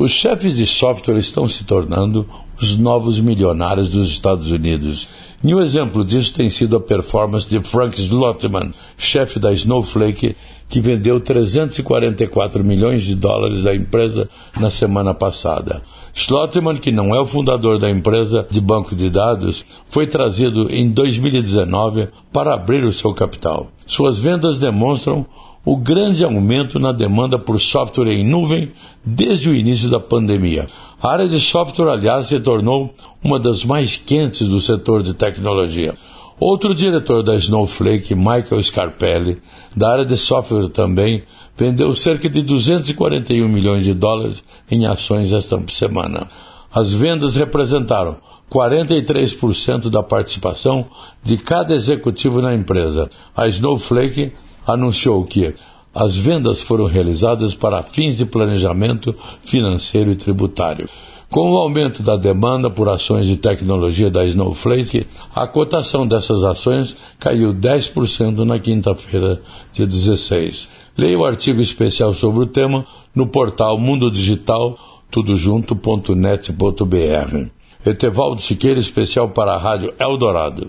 Os chefes de software estão se tornando os novos milionários dos Estados Unidos. E um exemplo disso tem sido a performance de Frank Slotman, chefe da Snowflake, que vendeu 344 milhões de dólares da empresa na semana passada. Slotman, que não é o fundador da empresa de banco de dados, foi trazido em 2019 para abrir o seu capital. Suas vendas demonstram o grande aumento na demanda por software em nuvem desde o início da pandemia. A área de software, aliás, se tornou uma das mais quentes do setor de tecnologia. Outro diretor da Snowflake, Michael Scarpelli, da área de software também, vendeu cerca de 241 milhões de dólares em ações esta semana. As vendas representaram 43% da participação de cada executivo na empresa. A Snowflake anunciou que as vendas foram realizadas para fins de planejamento financeiro e tributário. Com o aumento da demanda por ações de tecnologia da Snowflake, a cotação dessas ações caiu 10% na quinta-feira, dia 16. Leia o artigo especial sobre o tema no portal Mundo Digital, tudojunto.net.br. Etevaldo Siqueira, especial para a Rádio Eldorado.